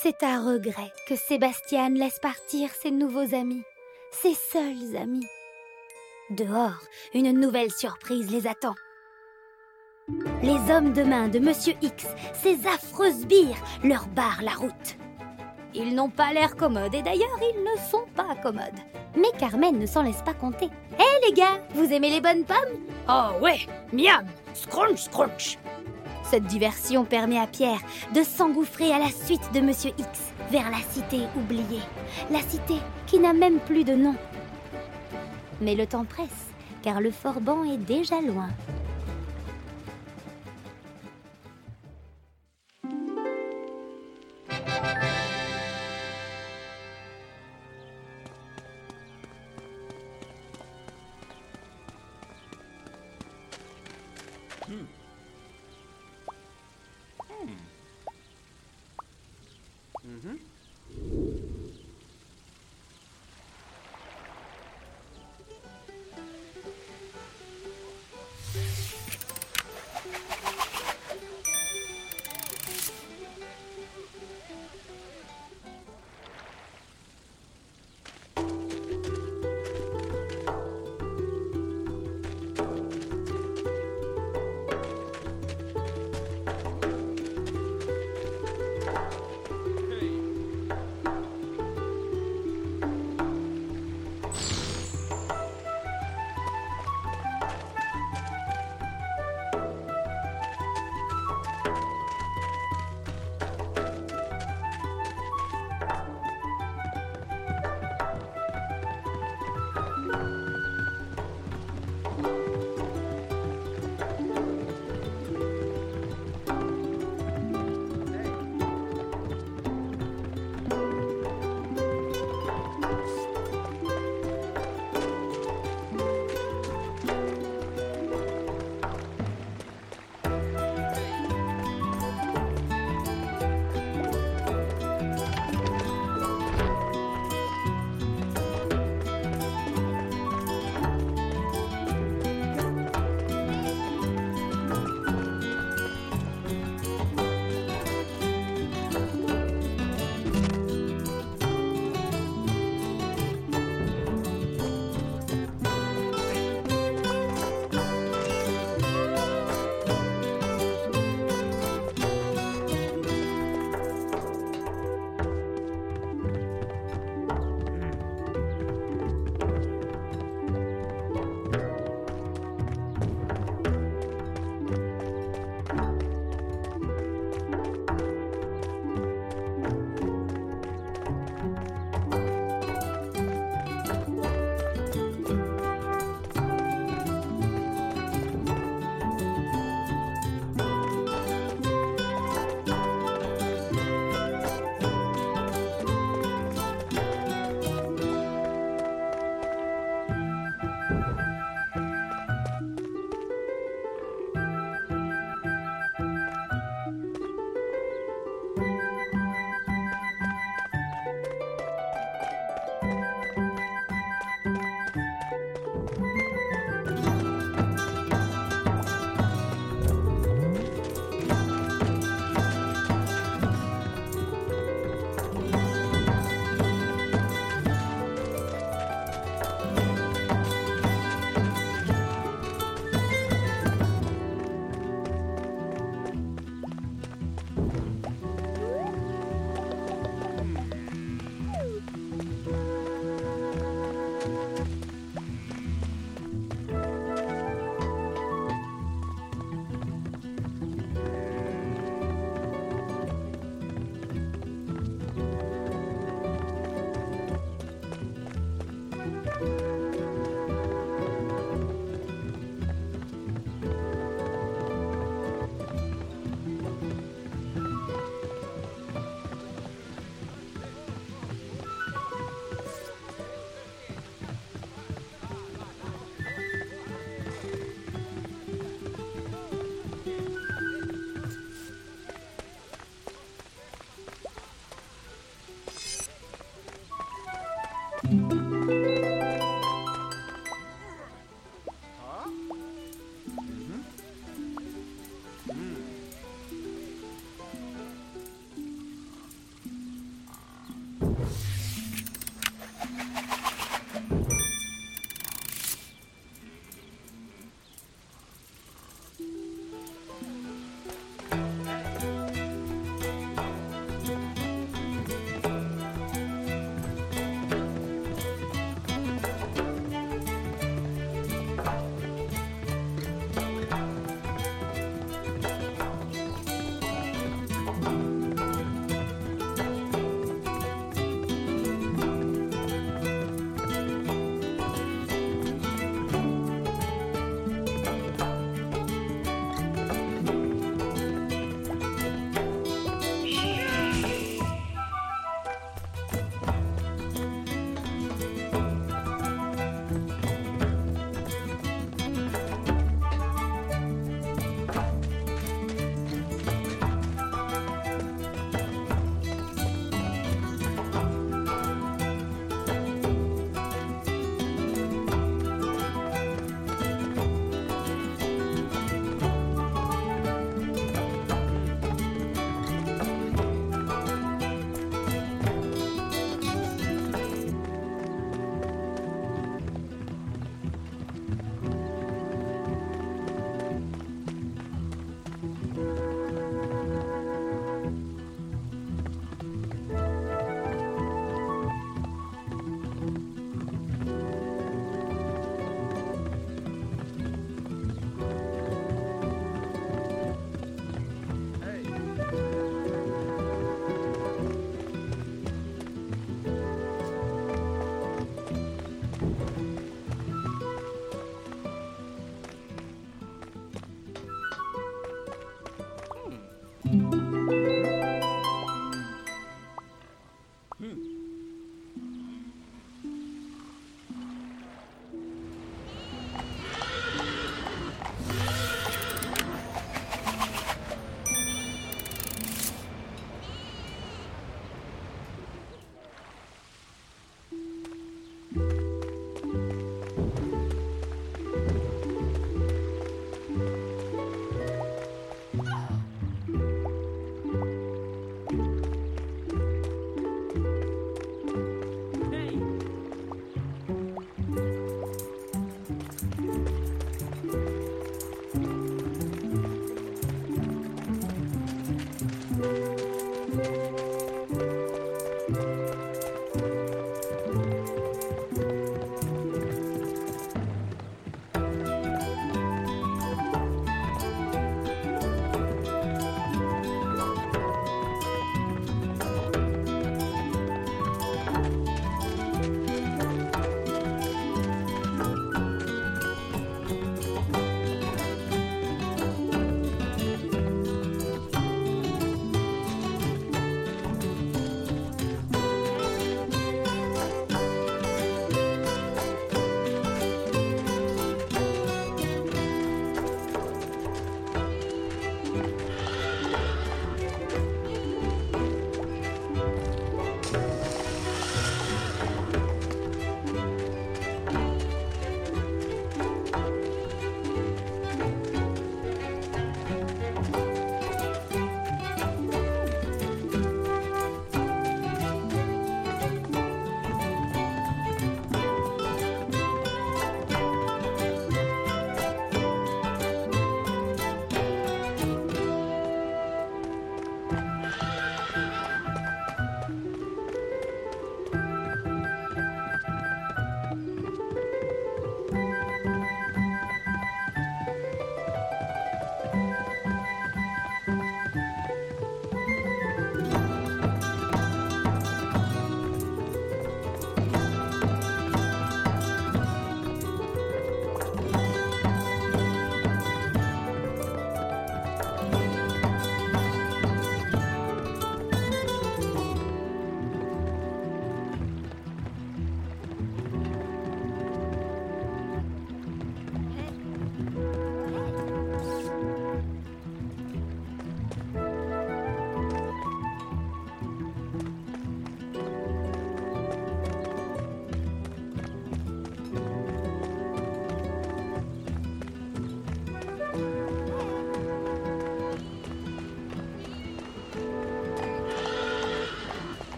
C'est à regret que Sébastien laisse partir ses nouveaux amis, ses seuls amis. Dehors, une nouvelle surprise les attend. Les hommes de main de Monsieur X, ces affreux sbires, leur barrent la route. Ils n'ont pas l'air commodes et d'ailleurs ils ne sont pas commodes. Mais Carmen ne s'en laisse pas compter. Hé les gars, vous aimez les bonnes pommes? Oh ouais, miam, scrunch scrunch. Cette diversion permet à Pierre de s'engouffrer à la suite de Monsieur X vers la cité oubliée. La cité qui n'a même plus de nom. Mais le temps presse, car le Forban est déjà loin.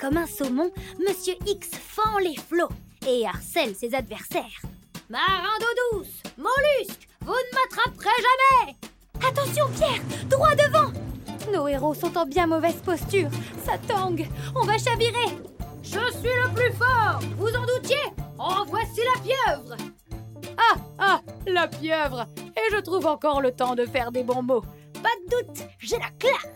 Comme un saumon, Monsieur X fend les flots et harcèle ses adversaires. Marin d'eau douce, mollusque, vous ne m'attraperez jamais Attention Pierre, droit devant Nos héros sont en bien mauvaise posture. Ça tangue, on va chavirer. Je suis le plus fort, vous en doutiez? En voici la pieuvre Ah, ah, la pieuvre Et je trouve encore le temps de faire des bons mots. Pas de doute, j'ai la classe